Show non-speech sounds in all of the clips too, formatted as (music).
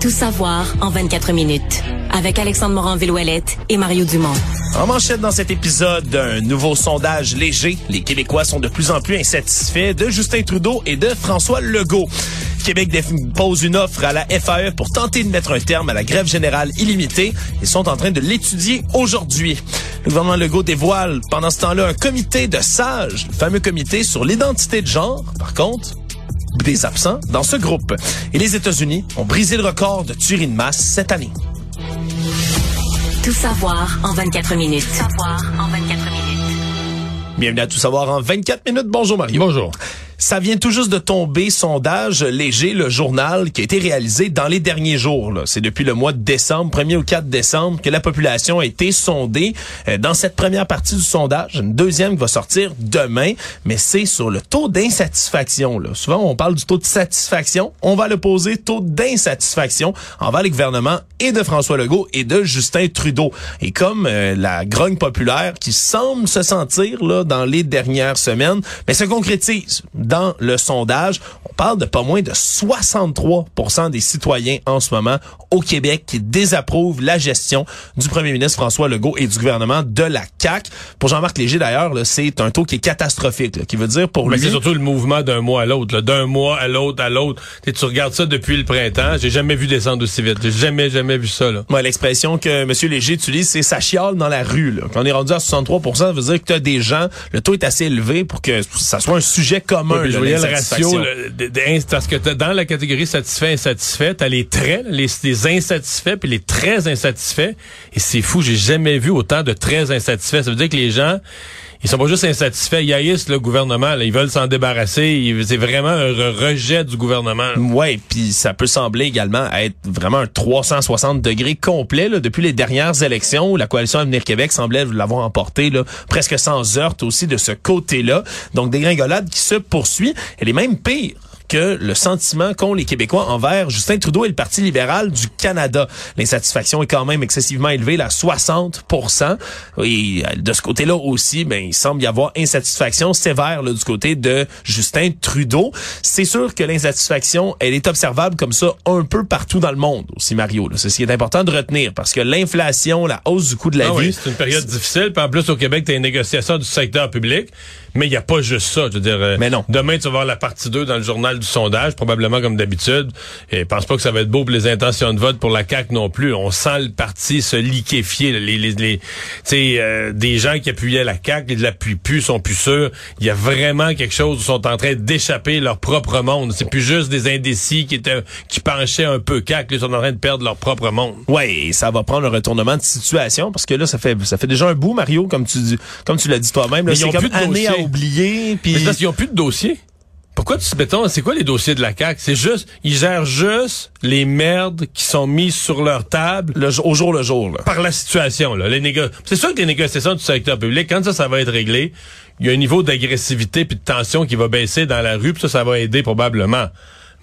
Tout savoir en 24 minutes. Avec Alexandre Morin-Villouellette et Mario Dumont. En manchette dans cet épisode, d'un nouveau sondage léger. Les Québécois sont de plus en plus insatisfaits de Justin Trudeau et de François Legault. Québec pose une offre à la FAE pour tenter de mettre un terme à la grève générale illimitée. Ils sont en train de l'étudier aujourd'hui. Le gouvernement Legault dévoile pendant ce temps-là un comité de sages, le fameux comité sur l'identité de genre. Par contre, des absents dans ce groupe. Et les États-Unis ont brisé le record de tuerie de masse cette année. Tout savoir en 24 minutes. Tout savoir en 24 minutes. Bienvenue à Tout savoir en 24 minutes. Bonjour Marie. Bonjour. Ça vient tout juste de tomber, sondage léger, le journal, qui a été réalisé dans les derniers jours. C'est depuis le mois de décembre, 1er au 4 décembre, que la population a été sondée. Euh, dans cette première partie du sondage, une deuxième qui va sortir demain, mais c'est sur le taux d'insatisfaction. Souvent, on parle du taux de satisfaction. On va le poser taux d'insatisfaction envers les gouvernements et de François Legault et de Justin Trudeau. Et comme euh, la grogne populaire qui semble se sentir là dans les dernières semaines, mais se concrétise le sondage. On parle de pas moins de 63% des citoyens en ce moment au Québec qui désapprouvent la gestion du premier ministre François Legault et du gouvernement de la CAQ. Pour Jean-Marc Léger, d'ailleurs, c'est un taux qui est catastrophique, qui veut dire pour Mais lui... c'est surtout le mouvement d'un mois à l'autre, d'un mois à l'autre, à l'autre. Tu regardes ça depuis le printemps, j'ai jamais vu descendre aussi vite. J'ai jamais, jamais vu ça. Là. Ouais, l'expression que M. Léger utilise, c'est « ça chiale dans la rue ». Là. Quand on est rendu à 63% ça veut dire que tu as des gens, le taux est assez élevé pour que ça soit un sujet commun. Oui, là, je voyais le ratio, de- de- parce que t'as- dans la catégorie satisfait, insatisfait, t'as les très, les, les insatisfaits puis les très insatisfaits. Et c'est fou, j'ai jamais vu autant de très insatisfaits. Ça veut dire que les gens, ils sont pas juste insatisfaits, ils haïssent le gouvernement, ils veulent s'en débarrasser. C'est vraiment un re- rejet du gouvernement. Ouais, puis ça peut sembler également être vraiment un 360 degrés complet depuis les dernières élections où la coalition Avenir Québec semblait l'avoir emporté là, presque sans heurte aussi de ce côté-là. Donc des gringolades qui se poursuit. Elle est même pire que le sentiment qu'ont les Québécois envers Justin Trudeau et le Parti libéral du Canada. L'insatisfaction est quand même excessivement élevée, là, 60 Et euh, de ce côté-là aussi, ben, il semble y avoir insatisfaction sévère là, du côté de Justin Trudeau. C'est sûr que l'insatisfaction, elle est observable comme ça un peu partout dans le monde aussi, Mario. là. Ce qui est important de retenir parce que l'inflation, la hausse du coût de la Ah vie... oui, c'est une période difficile. Puis en plus, au Québec, tu as une négociation du secteur public. Mais il n'y a pas juste ça. Je veux dire, euh, Mais non. demain, tu vas voir la partie 2 dans le journal du sondage, probablement comme d'habitude. Et je pense pas que ça va être beau pour les intentions de vote pour la CAQ non plus. On sent le parti se liquéfier. Les, les, les, tu sais, euh, des gens qui appuyaient la CAQ, ils l'appuient plus, sont plus sûrs. Il y a vraiment quelque chose où ils sont en train d'échapper leur propre monde. C'est plus juste des indécis qui étaient qui penchaient un peu CAQ. Ils sont en train de perdre leur propre monde. Ouais, et ça va prendre un retournement de situation parce que là, ça fait ça fait déjà un bout, Mario, comme tu dis, comme tu l'as dit toi-même. C'est ont comme année à dossier. oublier. Puis c'est qu'ils ont plus de dossiers. Pourquoi tu mettons, c'est quoi les dossiers de la CAQ? C'est juste, ils gèrent juste les merdes qui sont mises sur leur table le, au jour le jour. Là. par la situation. Là. Les négo- C'est sûr que les négociations du secteur public, quand ça, ça va être réglé, il y a un niveau d'agressivité puis de tension qui va baisser dans la rue, puis ça, ça va aider probablement.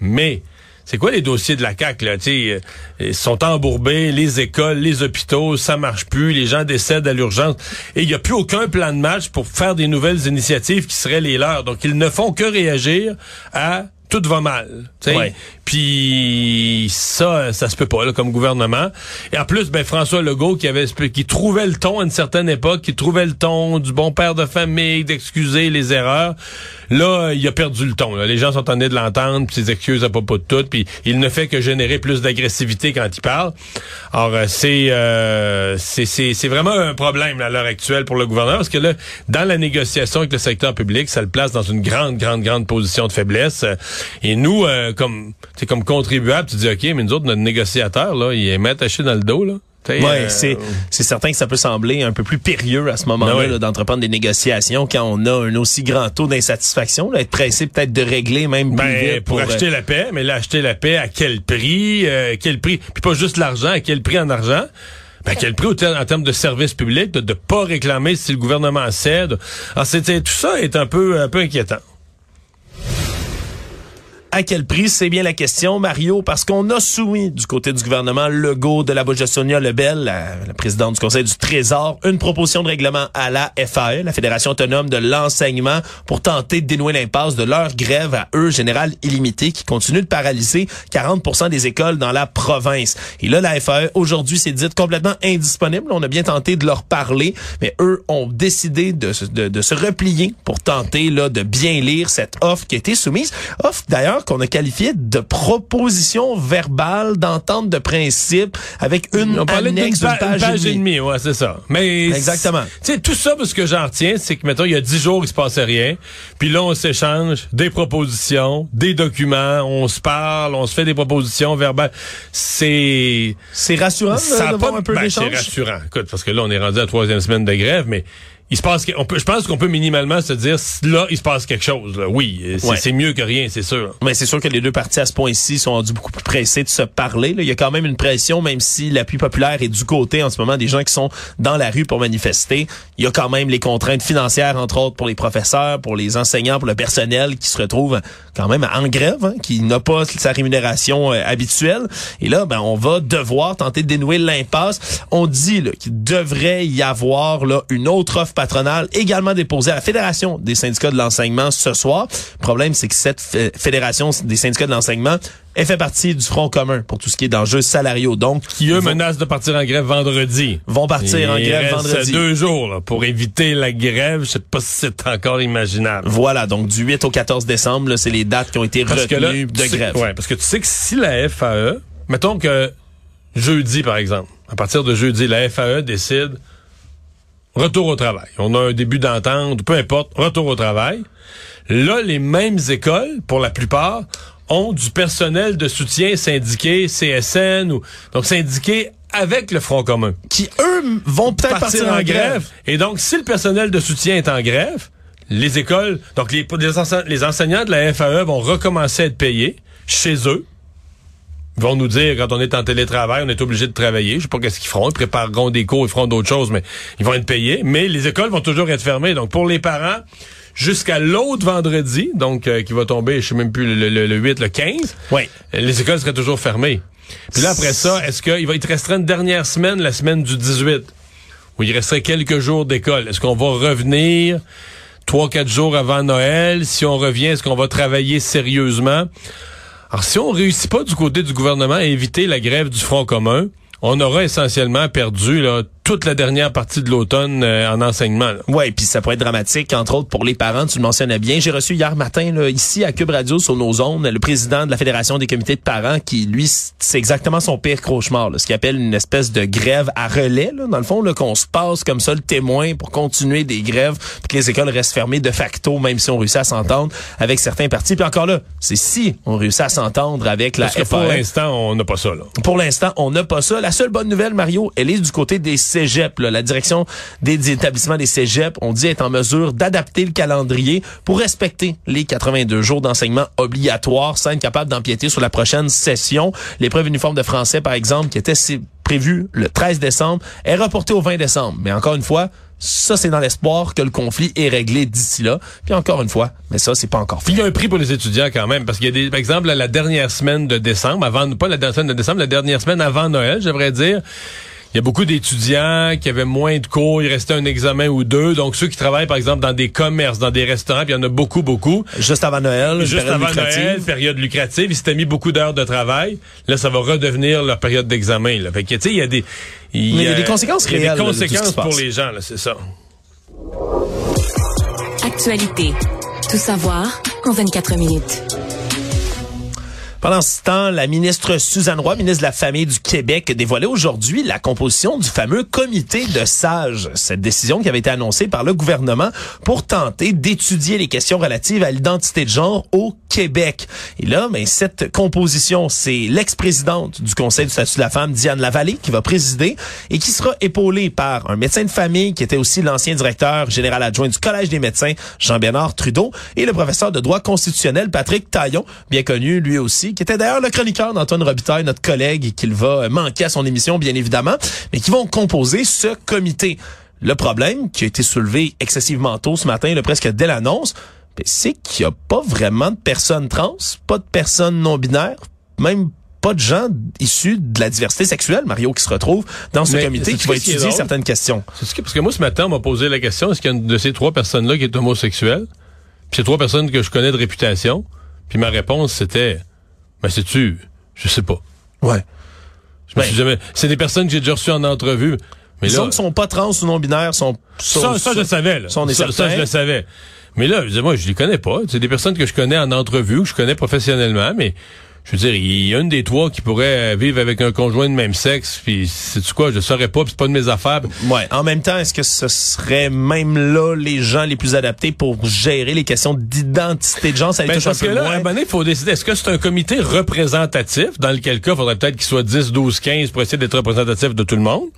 Mais c'est quoi les dossiers de la CAQ, là? Tu sais, euh, ils sont embourbés, les écoles, les hôpitaux, ça marche plus, les gens décèdent à l'urgence. Et il n'y a plus aucun plan de match pour faire des nouvelles initiatives qui seraient les leurs. Donc, ils ne font que réagir à tout va mal. Puis ça, ça se peut pas là, comme gouvernement. Et en plus, ben François Legault qui avait qui trouvait le ton à une certaine époque, qui trouvait le ton du bon père de famille, d'excuser les erreurs. Là, il a perdu le ton. Les gens sont en train de l'entendre, puis ses excuses à propos de tout, puis il ne fait que générer plus d'agressivité quand il parle. Alors euh, c'est euh, c'est vraiment un problème à l'heure actuelle pour le gouvernement parce que là, dans la négociation avec le secteur public, ça le place dans une grande grande grande position de faiblesse. Euh, Et nous, euh, comme comme contribuable, tu dis ok, mais nous autres notre négociateur là, il est attaché dans le dos là. Ouais, euh, c'est c'est certain que ça peut sembler un peu plus périlleux à ce moment-là ouais. d'entreprendre des négociations quand on a un aussi grand taux d'insatisfaction, être pressé peut-être de régler même plus Ben, vite pour, euh, acheter la paix, mais là, acheter la paix à quel prix? euh, quel prix? Puis pas juste l'argent, à quel prix en argent? Ben, à quel prix en termes de services publics, de ne pas réclamer si le gouvernement cède? Alors, c'était, tout ça est un peu, un peu inquiétant. À quel prix? C'est bien la question, Mario, parce qu'on a soumis du côté du gouvernement Legault de la Sonia Lebel, la, la, présidente du Conseil du Trésor, une proposition de règlement à la FAE, la Fédération autonome de l'enseignement, pour tenter de dénouer l'impasse de leur grève à eux, générale illimitée, qui continue de paralyser 40 des écoles dans la province. Et là, la FAE, aujourd'hui, s'est dite complètement indisponible. On a bien tenté de leur parler, mais eux ont décidé de, de, de se replier pour tenter là, de bien lire cette offre qui a été soumise. Offre, d'ailleurs, qu'on a qualifié de proposition verbale d'entente de principe avec une On parlait annexe d'une pa- une page, et demie. ouais, c'est ça. Mais Exactement. Tu sais, tout ça, parce que j'en retiens, c'est que, mettons, il y a dix jours, il se passait rien. Puis là, on s'échange des propositions, des documents, on se parle, on se fait des propositions verbales. C'est... C'est rassurant Ça là, a de pas voir un peu ben, c'est rassurant. Écoute, parce que là, on est rendu à la troisième semaine de grève, mais il se passe, on peut, je pense qu'on peut minimalement se dire, là, il se passe quelque chose. là. Oui, c'est Ouais. c'est mieux que rien, c'est sûr. Mais c'est sûr que les deux parties à ce point-ci sont rendus beaucoup plus pressés de se parler. là. Il y a quand même une pression, même si l'appui populaire est du côté en ce moment des gens qui sont dans la rue pour manifester. Il y a quand même les contraintes financières, entre autres, pour les professeurs, pour les enseignants, pour le personnel qui se retrouve quand même en grève, hein, qui n'a pas sa rémunération euh, habituelle. Et là, ben, on va devoir tenter de dénouer l'impasse. On dit qu'il devrait y avoir là, une autre offre patronale également déposée à la Fédération des syndicats de l'enseignement ce soir. Le problème, c'est que cette fé- Fédération des syndicats de l'enseignement elle fait partie du Front commun pour tout ce qui est d'enjeux salariaux. Donc, Qui, eux, vont, menacent de partir en grève vendredi. vont partir en grève reste vendredi. deux jours là, pour éviter la grève. Je sais pas si c'est encore imaginable. Voilà, donc du 8 au 14 décembre, c'est les dates qui ont été Parce que retenues là, de sais- grève. ouais, parce que tu sais que si la FAE, mettons que jeudi, par exemple, à partir de jeudi, la FAE décide retour au travail. On a un début d'entente, peu importe, retour au travail. Là, les mêmes écoles, pour la plupart, ont du personnel de soutien syndiqué, CSN, ou donc syndiqué avec le Front commun. Qui, eux, vont peut-être partir, en grève. Et donc, si le personnel de soutien est en grève, les écoles, donc les, les, ense- les enseignants de la FAE vont recommencer à être payés chez eux. Ils vont nous dire, quand on est en télétravail, on est obligé de travailler. Je sais pas qu'est-ce qu'ils feront. Ils prépareront des cours, ils feront d'autres choses, mais ils vont être payés. Mais les écoles vont toujours être fermées. Donc, pour les parents, jusqu'à l'autre vendredi, donc euh, qui va tomber, je sais même plus, le, le- le 8, le 15, Oui. les écoles seraient toujours fermées. Puis là, après ça, est-ce qu'il va, il te restera une dernière semaine, la semaine du 18, où il resterait quelques jours d'école? Est-ce qu'on va revenir trois, quatre jours avant Noël? Si on revient, est-ce qu'on va travailler sérieusement? Alors, si on réussit pas du côté du gouvernement à éviter la grève du Front commun, on aura essentiellement perdu là, toute la dernière partie de l'automne euh, en enseignement. Ouais, puis ça pourrait être dramatique, entre autres pour les parents, tu le mentionnais bien. J'ai reçu hier matin, là, ici à Cube Radio, sur nos zones, le président de la Fédération des comités de parents, qui, lui, c'est exactement son pire cauchemar, là, ce qu'il appelle une espèce de grève à relais, là, dans le fond, là, qu'on se passe comme ça le témoin pour continuer des grèves, puis que les écoles restent fermées de facto, même si on réussit à s'entendre avec certains partis. Puis encore là, c'est si on réussit à s'entendre avec la Parce que pour FAE. l'instant, on n'a pas ça. Là. Pour l'instant, on n'a pas ça. La seule bonne nouvelle, Mario, elle est du côté des cégeps. là. La direction des établissements des cégeps, on dit, est en mesure d'adapter le calendrier pour respecter les 82 jours d'enseignement obligatoires sans être capable d'empiéter sur la prochaine session. L'épreuve uniforme de français, par exemple, qui était prévue le 13 décembre, est reportée au 20 décembre. Mais encore une fois, ça, c'est dans l'espoir que le conflit est réglé d'ici là. Puis encore une fois, mais ça, c'est pas encore fait. il y a un prix pour les étudiants quand même, parce qu'il y a des, par exemple, la dernière semaine de décembre, avant, pas la dernière semaine de décembre, la dernière semaine avant Noël, j'aimerais dire, il y a beaucoup d'étudiants qui avaient moins de cours, il restait un examen ou deux. Donc ceux qui travaillent, par exemple, dans des commerces, dans des restaurants, puis il y en a beaucoup, beaucoup. Juste avant Noël, Juste période avant lucrative. Noël, période lucrative, ils s'étaient mis beaucoup d'heures de travail. Là, ça va redevenir leur période d'examen. Là. Fait que, tu sais, il y a des... Mais il y a des conséquences Il y a réelles, des de conséquences pour les gens, là, c'est ça. Actualité. Tout savoir en 24 minutes. Pendant ce temps, la ministre Suzanne Roy, ministre de la Famille du Québec, dévoilait aujourd'hui la composition du fameux comité de sages. Cette décision qui avait été annoncée par le gouvernement pour tenter d'étudier les questions relatives à l'identité de genre au Québec. Et là, mais cette composition, c'est l'ex-présidente du Conseil du statut de la femme, Diane Lavallée, qui va présider et qui sera épaulée par un médecin de famille qui était aussi l'ancien directeur général adjoint du Collège des médecins, Jean-Bernard Trudeau, et le professeur de droit constitutionnel, Patrick Taillon, bien connu lui aussi, qui était d'ailleurs le chroniqueur d'Antoine Robitaille, notre collègue, et qu'il va manquer à son émission, bien évidemment, mais qui vont composer ce comité. Le problème, qui a été soulevé excessivement tôt ce matin, là, presque dès l'annonce, ben, c'est qu'il n'y a pas vraiment de personnes trans, pas de personnes non-binaires, même pas de gens issus de la diversité sexuelle, Mario, qui se retrouvent dans ce Mais comité qui va étudier certaines questions. C'est ce que- parce que moi, ce matin, on m'a posé la question, est-ce qu'il y a une de ces trois personnes-là qui est homosexuelle? Puis c'est trois personnes que je connais de réputation. Puis ma réponse, c'était, ben, sais-tu, je sais pas. Ouais. Je me Ben- suis jamais, c'est des personnes que j'ai déjà reçues en entrevue. Mais Les là, autres sont pas trans ou non-binaires, sont... ça, ça, je le savais, là. ça, je le savais. Mais là, je disais, moi, je les connais pas. C'est des personnes que je connais en entrevue, que je connais professionnellement, mais je veux dire, il y a une des trois qui pourrait vivre avec un conjoint de même sexe, puis c'est quoi, je saurais pas, puis c'est pas de mes affaires. Ouais. En même temps, est-ce que ce serait même là les gens les plus adaptés pour gérer les questions d'identité de genre? Ça Ben, touche un parce que là, à un moins. moment donné, il faut décider, est-ce que c'est un comité représentatif, dans lequel cas, il faudrait peut-être qu'il soit 10, 12, 15 pour essayer d'être représentatif de tout le monde,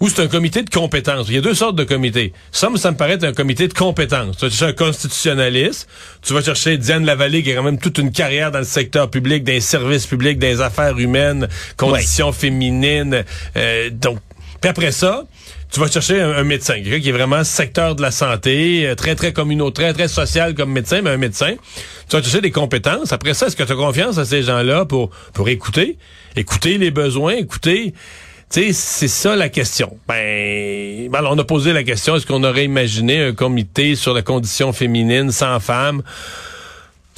ou c'est un comité de compétences. Il y a deux sortes de comités. Ça, ça me paraît être un comité de compétences. Tu vas chercher un constitutionnaliste, tu vas chercher Diane Lavallée, qui a quand même toute une carrière dans le secteur public, des services publics, des affaires humaines, conditions féminines. euh, donc, puis après ça, tu vas chercher un, un médecin, quelqu'un qui est vraiment secteur de la santé, euh, très, très communautaire, très, très social comme médecin, mais un médecin. Tu vas chercher des compétences. Après ça, est-ce que tu as confiance à ces gens-là pour, pour écouter, écouter les besoins, écouter... Sais, c'est ça la question. Ben, ben, on a posé la question, est-ce qu'on aurait imaginé un comité sur la condition féminine sans femmes?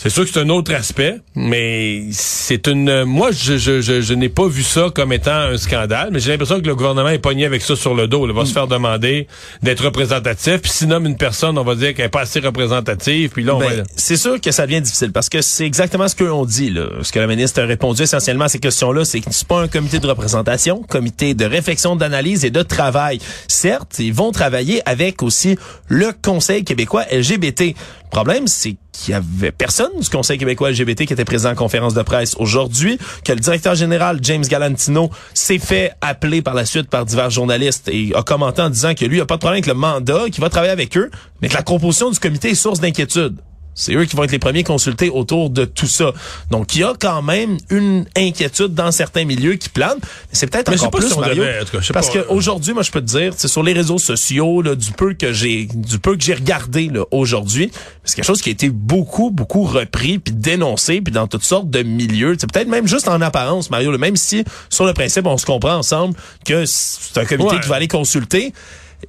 C'est sûr que c'est un autre aspect, mais c'est une. Moi, je, je, je, je n'ai pas vu ça comme étant un scandale, mais j'ai l'impression que le gouvernement est pogné avec ça sur le dos. Il va se faire demander d'être représentatif, puis s'il nomme une personne, on va dire qu'elle n'est pas assez représentative, puis là, on Ben, va. c'est sûr que ça devient difficile parce que c'est exactement ce qu'eux ont dit. Là. Ce que la ministre a répondu essentiellement à ces questions-là, c'est que c'est pas un comité de représentation, comité de réflexion, d'analyse et de travail. Certes, ils vont travailler avec aussi le Conseil québécois LGBT. Problème, c'est qu'il y avait personne du Conseil québécois LGBT qui était présent en conférence de presse aujourd'hui, que le directeur général James Galantino s'est fait appeler par la suite par divers journalistes et a commenté en disant que lui a pas de problème avec le mandat, qu'il va travailler avec eux, mais que la composition du comité est source d'inquiétude. C'est eux qui vont être les premiers consultés autour de tout ça. Donc, il y a quand même une inquiétude dans certains milieux qui plane. C'est peut-être encore plus, si Mario, devait, en tout cas, je sais parce pas. qu'aujourd'hui, moi, je peux te dire, c'est sur les réseaux sociaux, là, du peu que j'ai, du peu que j'ai regardé là, aujourd'hui, c'est quelque chose qui a été beaucoup, beaucoup repris, puis dénoncé, puis dans toutes sortes de milieux. C'est peut-être même juste en apparence, Mario, là, même si sur le principe, on se comprend ensemble que c'est un comité Ouais. qui va aller consulter.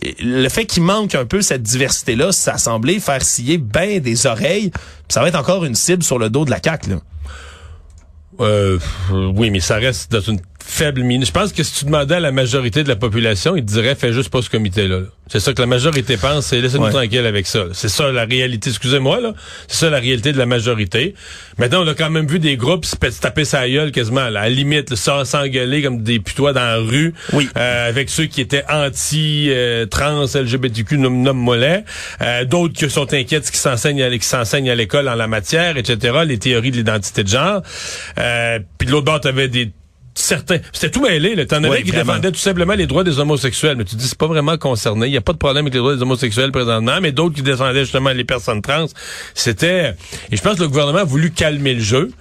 Le fait qu'il manque un peu cette diversité-là, ça a semblé faire scier bien des oreilles. Ça va être encore une cible sur le dos de la CAQ. Là. Euh, oui, mais ça reste dans une faible mine. Je pense que si tu demandais à la majorité de la population, ils te diraient fais juste pas ce comité-là. là. C'est ça que la majorité pense, c'est laissez-nous Ouais. tranquille avec ça. C'est ça la réalité, excusez-moi, là. C'est ça la réalité de la majorité. Maintenant, on a quand même vu des groupes se, pe- se taper sa gueule quasiment, là, à la limite, là, sans- s'engueuler comme des putois dans la rue, Oui. euh, avec ceux qui étaient anti-trans, LGBTQ, nomme, nomme mollet, euh, d'autres qui sont inquiets de ce qui s'enseigne à, l'é- qui s'enseigne à l'école en la matière, etc., les théories de l'identité de genre. Euh, Puis de l'autre bord, t'avais des certains. C'était tout mêlé. T'en avais Oui, qui défendaient tout simplement les droits des homosexuels. Mais tu dis, c'est pas vraiment concerné. Il n'y a pas de problème avec les droits des homosexuels présentement, mais d'autres qui défendaient justement les personnes trans. C'était... Et je pense que le gouvernement a voulu calmer le jeu.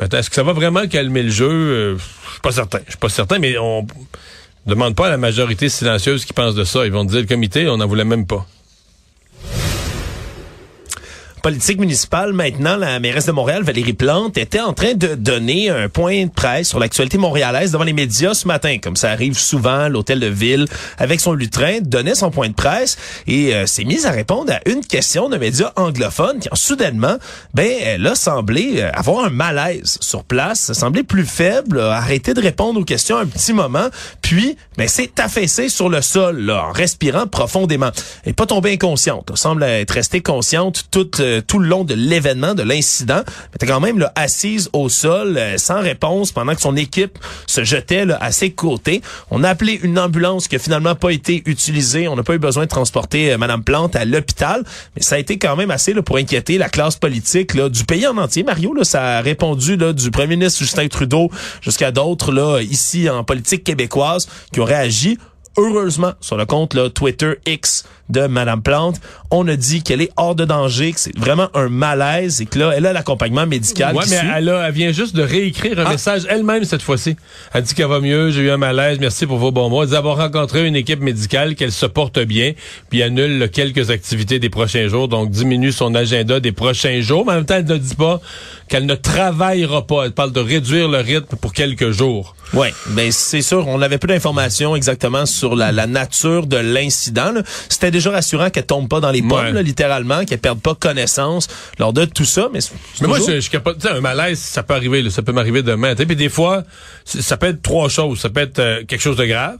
Est-ce que ça va vraiment calmer le jeu? Euh, je suis pas certain. Je suis pas certain, mais on demande pas à la majorité silencieuse qui pense de ça. Ils vont te dire, le comité, on n'en voulait même pas. Politique municipale, maintenant, la mairesse de Montréal, Valérie Plante, était en train de donner un point de presse sur l'actualité montréalaise devant les médias ce matin. Comme ça arrive souvent, l'hôtel de ville, avec son lutrin, donnait son point de presse et euh, s'est mise à répondre à une question d'un média anglophone qui, en soudainement, ben, elle a semblé euh, avoir un malaise sur place, semblait plus faible, a arrêté de répondre aux questions un petit moment, puis, ben, s'est affaissé sur le sol, là, en respirant profondément. Elle est pas tombée inconsciente, semble être restée consciente toute euh, tout le long de l'événement, de l'incident, était quand même là, assise au sol, euh, sans réponse, pendant que son équipe se jetait là, à ses côtés. On a appelé une ambulance qui a finalement pas été utilisée. On n'a pas eu besoin de transporter euh, Madame Plante à l'hôpital, mais ça a été quand même assez là, pour inquiéter la classe politique du pays en entier. Mario, là, ça a répondu là, du premier ministre Justin Trudeau jusqu'à d'autres ici en politique québécoise qui ont réagi heureusement sur le compte là, Twitter X de Madame Plante. On a dit qu'elle est hors de danger, que c'est vraiment un malaise et que là, elle a l'accompagnement médical. Ouais, qui mais suit. elle, a- elle vient juste de réécrire un Ah. message elle-même cette fois-ci. Elle dit qu'elle va mieux, j'ai eu un malaise, merci pour vos bons mots. Elle dit avoir rencontré une équipe médicale, qu'elle se porte bien, puis annule quelques activités des prochains jours, donc diminue son agenda des prochains jours. Mais en même temps, elle ne dit pas qu'elle ne travaillera pas. Elle parle de réduire le rythme pour quelques jours. Ouais, ben c'est sûr, on avait peu d'informations exactement sur la, la nature de l'incident. C'était déjà rassurant qu'elle tombe pas dans les pommes, Ouais. là, littéralement, qu'elle perde pas connaissance lors de tout ça. Mais, Mais moi, toujours- je, je capote. Un malaise, ça peut arriver, là, ça peut m'arriver demain. Puis des fois, ça peut être trois choses. Ça peut être euh, quelque chose de grave.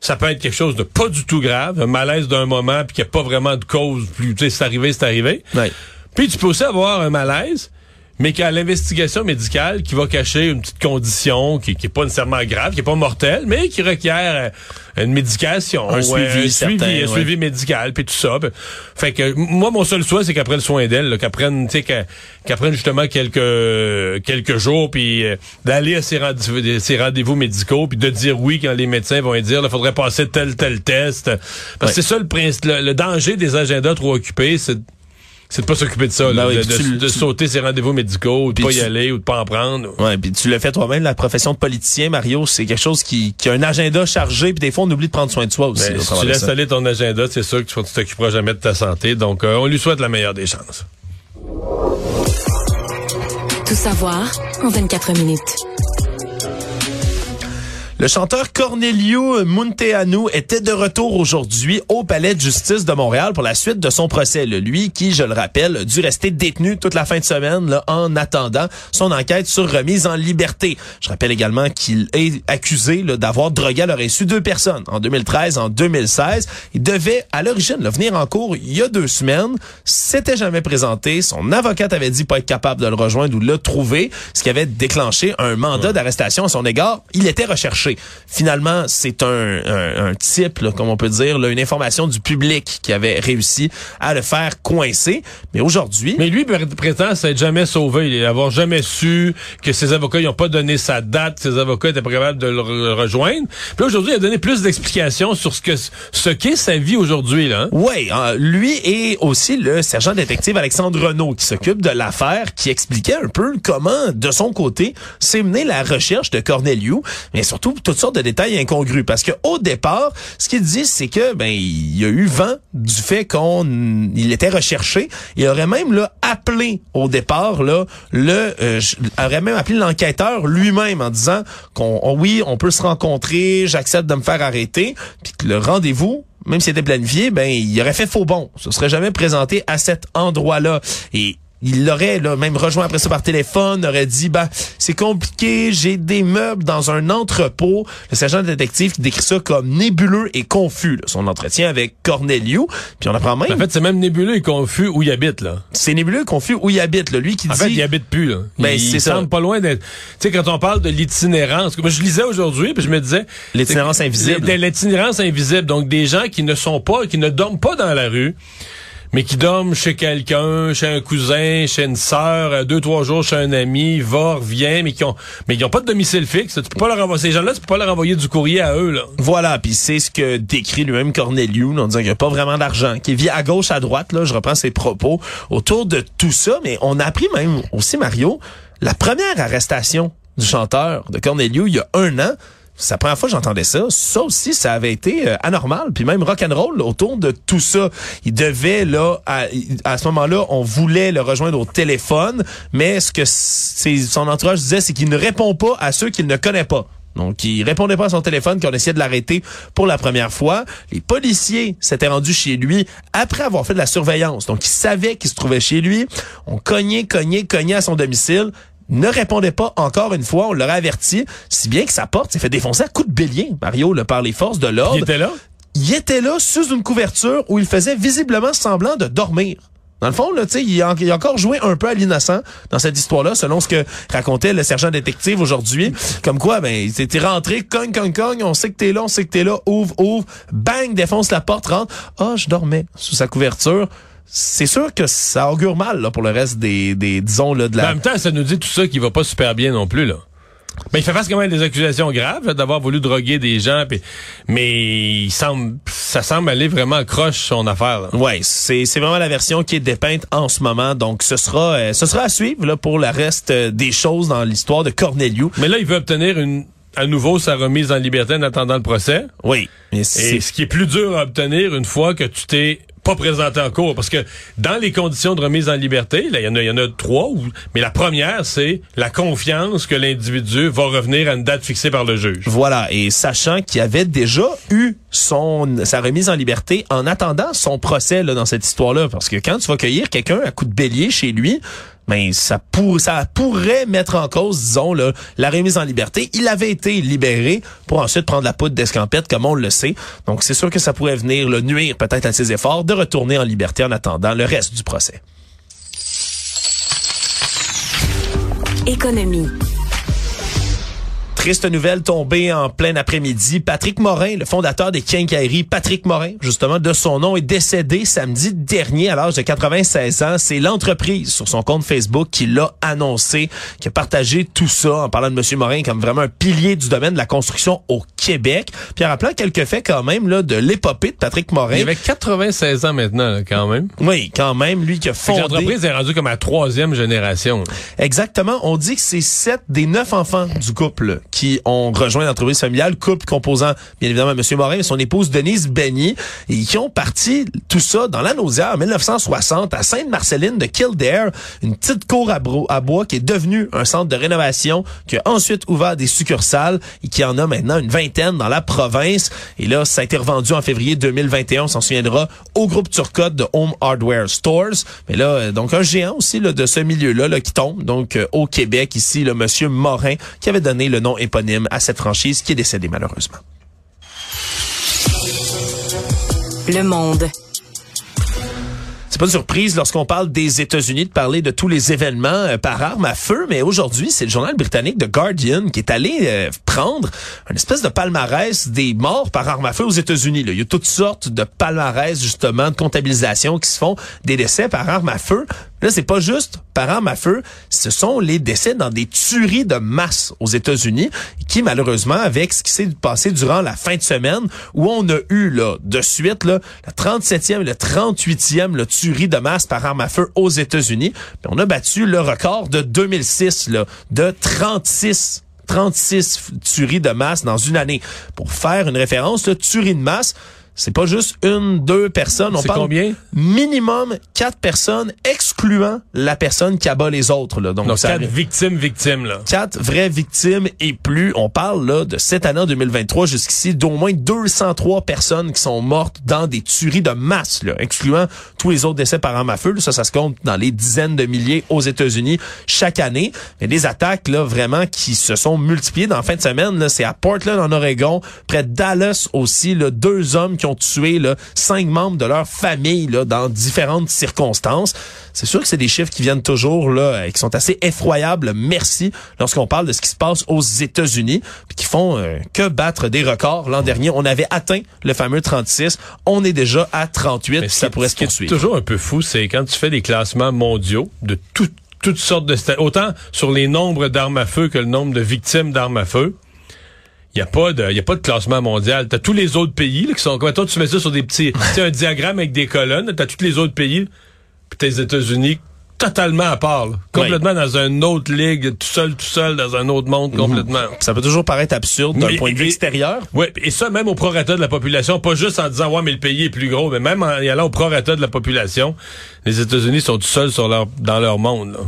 Ça peut être quelque chose de pas du tout grave, un malaise d'un moment, puis qu'il n'y a pas vraiment de cause. Plus, tu sais, c'est arrivé, c'est arrivé. Ouais. Puis tu peux aussi avoir un malaise, mais qu'à l'investigation médicale qui va cacher une petite condition qui, qui est pas nécessairement grave, qui est pas mortelle, mais qui requiert euh, une médication, Un ouais, suivi certain, suivi, un suivi médical, puis tout ça. Puis, Fait que moi, mon seul souhait, c'est qu'après le soin d'elle, qu'elle prenne, tu sais, qu'elle qu'elle prenne justement quelques quelques jours, puis euh, d'aller à ses rendez-vous, ses rendez-vous médicaux, puis de dire oui quand les médecins vont dire, il faudrait passer tel tel test. Parce que Ouais. c'est ça le, principe, le, le danger des agendas trop occupés, c'est c'est de pas s'occuper de ça, là, Ben oui, de, puis de- tu- de tu- sauter ses rendez-vous médicaux, ou de pas tu- y aller, ou de pas en prendre. Ouais, puis tu le fais toi-même, la profession de politicien, Mario, c'est quelque chose qui, qui a un agenda chargé, puis des fois on oublie de prendre soin de soi aussi. Ben, si tu laisses aller ton agenda, c'est sûr que tu tu t'occuperas jamais de ta santé. Donc, euh, on lui souhaite la meilleure des chances. Tout savoir en 24 minutes. Le chanteur Cornelio Munteanu était de retour aujourd'hui au Palais de justice de Montréal pour la suite de son procès. Lui qui, je le rappelle, a dû rester détenu toute la fin de semaine là, en attendant son enquête sur remise en liberté. Je rappelle également qu'il est accusé d'avoir drogué à leur insu deux personnes en 2013, en 2016. Il devait à l'origine venir en cours il y a deux semaines. S'était jamais présenté. Son avocate avait dit pas être capable de le rejoindre ou de le trouver, ce qui avait déclenché un mandat d'arrestation à son égard. Il était recherché. Finalement, c'est un, un, un type, là, comme on peut dire, là, une information du public qui avait réussi à le faire coincer. Mais aujourd'hui, Mais lui pr- prétend s'être jamais sauvé, avoir jamais su que ses avocats n'ont pas donné sa date, ses avocats étaient pas capables de le re- rejoindre. Puis aujourd'hui, il a donné plus d'explications sur ce que ce qu'est sa vie aujourd'hui là. hein. Oui, lui et aussi le sergent détective Alexandre Renault qui s'occupe de l'affaire, qui expliquait un peu comment, de son côté, s'est menée la recherche de Corneliu, mais surtout toutes sortes de détails incongrus. Parce que au départ, ce qu'il dit, c'est que ben il y a eu vent du fait qu'on il était recherché. Il aurait même là appelé au départ là le euh, aurait même appelé l'enquêteur lui-même en disant qu'on on- oui on peut se rencontrer, j'accepte de me faire arrêter, puis que le rendez-vous même s'il était planifié, ben il aurait fait faux bon. Ce serait jamais présenté à cet endroit-là. Et il l'aurait même rejoint après ça par téléphone, aurait dit bah c'est compliqué, j'ai des meubles dans un entrepôt. Le sergent détective qui décrit ça comme nébuleux et confus. là, son entretien avec Corneliu, puis on apprend même En fait, c'est même nébuleux et confus où il habite là. c'est nébuleux et confus où il habite. Là. Lui qui En dit fait, il habite plus là. Ben, il c'est ça. semble pas loin d'être. Tu sais, quand on parle de l'itinérance, moi je lisais aujourd'hui, puis je me disais L'itinérance invisible. L'itinérance invisible, donc des gens qui ne sont pas, qui ne dorment pas dans la rue. Mais qui dorment chez quelqu'un, chez un cousin, chez une sœur, euh, deux, trois jours chez un ami, va, revient, mais qui ont, mais qui ont pas de domicile fixe. Tu peux pas leur envoyer, ces gens-là, tu peux pas leur envoyer du courrier à eux, là. Voilà, puis c'est ce que décrit lui-même Corneliu en disant qu'il n'y a pas vraiment d'argent, qu'il vit à gauche, à droite, là, je reprends ses propos autour de tout ça, mais on a appris même aussi, Mario, la première arrestation du chanteur de Corneliu il y a un an, c'est la première fois que j'entendais ça. Ça aussi, ça avait été euh, anormal, puis même rock'n'roll autour de tout ça. Il devait là, à, ce moment-là, on voulait le rejoindre au téléphone, mais ce que son entourage disait, c'est qu'il ne répond pas à ceux qu'il ne connaît pas. Donc, il répondait pas à son téléphone quand on essayait de l'arrêter pour la première fois. Les policiers s'étaient rendus chez lui après avoir fait de la surveillance. Donc, ils savaient qu'il se trouvait chez lui. On cognait, cognait, cognait à son domicile. Ne répondait pas encore une fois. On l'aurait averti. Si bien que sa porte s'est fait défoncer à coups de bélier, Mario, là, par les forces de l'ordre. Il était là? Il était là sous une couverture où il faisait visiblement semblant de dormir. Dans le fond, là, tu sais, il, a- il a encore joué un peu à l'innocent dans cette histoire-là, selon ce que racontait le sergent détective aujourd'hui. Comme quoi, ben, il était rentré, cogne, cogne, cogne, on sait que t'es là, on sait que t'es là, ouvre, ouvre, bang, défonce la porte, rentre. Ah, je dormais sous sa couverture. C'est sûr que ça augure mal là, pour le reste des, des disons, là, de Mais en la... même temps, ça nous dit tout ça qui va pas super bien non plus, là. Mais il fait face quand même à des accusations graves d'avoir voulu droguer des gens, puis- mais il semble, ça semble aller vraiment croche son affaire. là. Ouais, c'est c'est vraiment la version qui est dépeinte en ce moment. Donc ce sera euh, ce sera à suivre là pour le reste euh, des choses dans l'histoire de Corneliu. Mais là, il veut obtenir une, à nouveau sa remise en liberté en attendant le procès. Oui, mais Et c'est ce qui est plus dur à obtenir une fois que tu t'es pas présenté en cours. Parce que dans les conditions de remise en liberté, là, il y en a, y en a trois, mais la première, c'est la confiance que l'individu va revenir à une date fixée par le juge. Voilà, et sachant qu'il avait déjà eu son sa remise en liberté en attendant son procès là, dans cette histoire-là, parce que quand tu vas cueillir quelqu'un à coup de bélier chez lui, ben ça pour, ça pourrait mettre en cause, disons là, la remise en liberté. Il avait été libéré pour ensuite prendre la poudre d'escampette, comme on le sait. Donc c'est sûr que ça pourrait venir le nuire peut-être à ses efforts de retourner en liberté en attendant le reste du procès. Économie. Triste nouvelle tombée en plein après-midi. Patrick Morin, le fondateur des Quincailleries, Patrick Morin, justement de son nom, est décédé samedi dernier à l'âge de 96 ans. C'est l'entreprise sur son compte Facebook qui l'a annoncé, qui a partagé tout ça en parlant de Monsieur Morin comme vraiment un pilier du domaine de la construction au Québec. Puis en rappelant quelques faits quand même là de l'épopée de Patrick Morin. Il avait 96 ans maintenant, quand même. Oui, quand même, lui qui a fondé... L'entreprise est rendue comme à troisième génération. Exactement. On dit que c'est sept des neuf enfants du couple qui ont rejoint l'entreprise familiale, couple composant bien évidemment M. Morin et son épouse Denise Benny, et qui ont parti tout ça dans la Naudière en 1960 à Sainte-Marceline de Kildare, une petite cour à bois qui est devenue un centre de rénovation, qui a ensuite ouvert des succursales et qui en a maintenant une vingtaine dans la province. Et là, ça a été revendu en février 2021, on s'en souviendra, au groupe Turcotte de Home Hardware Stores. Mais là, euh, donc un géant aussi là, de ce milieu-là là, qui tombe, donc euh, au Québec ici, le monsieur Morin, qui avait donné le nom éponyme à cette franchise qui est décédée malheureusement. Le monde. C'est pas une surprise lorsqu'on parle des États-Unis de parler de tous les événements euh, par arme à feu, mais aujourd'hui, c'est le journal britannique The Guardian qui est allé euh, prendre une espèce de palmarès des morts par arme à feu aux États-Unis. Il y a toutes sortes de palmarès justement de comptabilisation qui se font des décès par arme à feu. Là, c'est pas juste par arme à feu, ce sont les décès dans des tueries de masse aux États-Unis qui malheureusement avec ce qui s'est passé durant la fin de semaine où on a eu là de suite là la 37e et le 38e là, tuerie de masse par arme à feu aux États-Unis, Puis on a battu le record de 2006 là de 36 36 tueries de masse dans une année. Pour faire une référence, là, tuerie de masse, c'est pas juste une, deux personnes. On parle combien? minimum quatre personnes, excluant la personne qui abat les autres. Là. Donc, Donc, ça quatre victimes, victimes, là. quatre vraies victimes et plus. On parle là de cette année en 2023 jusqu'ici d'au moins 203 personnes qui sont mortes dans des tueries de masse, là, excluant tous les autres décès par arme à feu. Ça, ça se compte dans les dizaines de milliers aux États-Unis chaque année. Mais des attaques là vraiment qui se sont multipliées dans la fin de semaine. C'est à Portland en Oregon, près de Dallas aussi. Là, deux hommes qui ont tué là, cinq membres de leur famille là, dans différentes circonstances. C'est sûr que c'est des chiffres qui viennent toujours là, et qui sont assez effroyables. Merci lorsqu'on parle de ce qui se passe aux États-Unis, qui font euh, que battre des records. L'an dernier, on avait atteint le fameux 36. On est déjà à 38. Mais ça pourrait se poursuivre. toujours un peu fou, c'est quand tu fais des classements mondiaux de tout- toutes sortes de autant sur les nombres d'armes à feu que le nombre de victimes d'armes à feu. Il y a pas de, y a pas de classement mondial. T'as tous les autres pays là, qui sont. Toi, tu mets ça sur des petits, (laughs) un diagramme avec des colonnes. T'as tous les autres pays, puis t'as les États-Unis totalement à part, là. complètement dans une autre ligue, tout seul, tout seul dans un autre monde complètement. Ça peut toujours paraître absurde d'un point de vue extérieur. Oui, et ça même au prorata de la population, pas juste en disant ouais mais le pays est plus gros, mais même en y allant au prorata de la population, les États-Unis sont tout seuls sur leur dans leur monde. Là.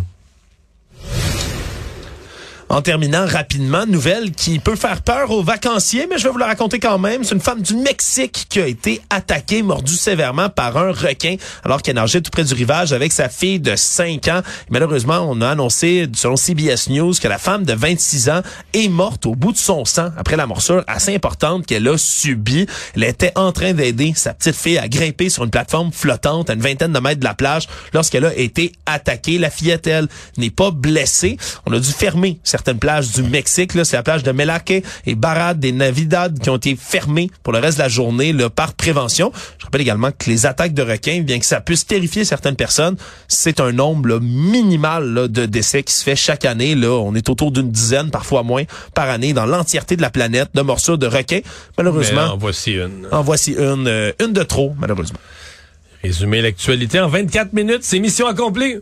En terminant rapidement, nouvelle qui peut faire peur aux vacanciers, mais je vais vous la raconter quand même. C'est une femme du Mexique qui a été attaquée, mordue sévèrement par un requin alors qu'elle nageait tout près du rivage avec sa fille de 5 ans. Malheureusement, on a annoncé, selon CBS News, que la femme de 26 ans est morte au bout de son sang après la morsure assez importante qu'elle a subie. Elle était en train d'aider sa petite fille à grimper sur une plateforme flottante à une vingtaine de mètres de la plage lorsqu'elle a été attaquée. La fillette, elle, n'est pas blessée. On a dû fermer certains certaines plages du Mexique. C'est la plage de Melaque et Barad des Navidad qui ont été fermées pour le reste de la journée là, par prévention. Je rappelle également que les attaques de requins, bien que ça puisse terrifier certaines personnes, c'est un nombre minimal de décès qui se fait chaque année. Là, on est autour d'une dizaine, parfois moins, par année dans l'entièreté de la planète de morsures de requins. Malheureusement, en voici une. En voici une, euh, une de trop, malheureusement. Résumer l'actualité en 24 minutes, c'est mission accomplie.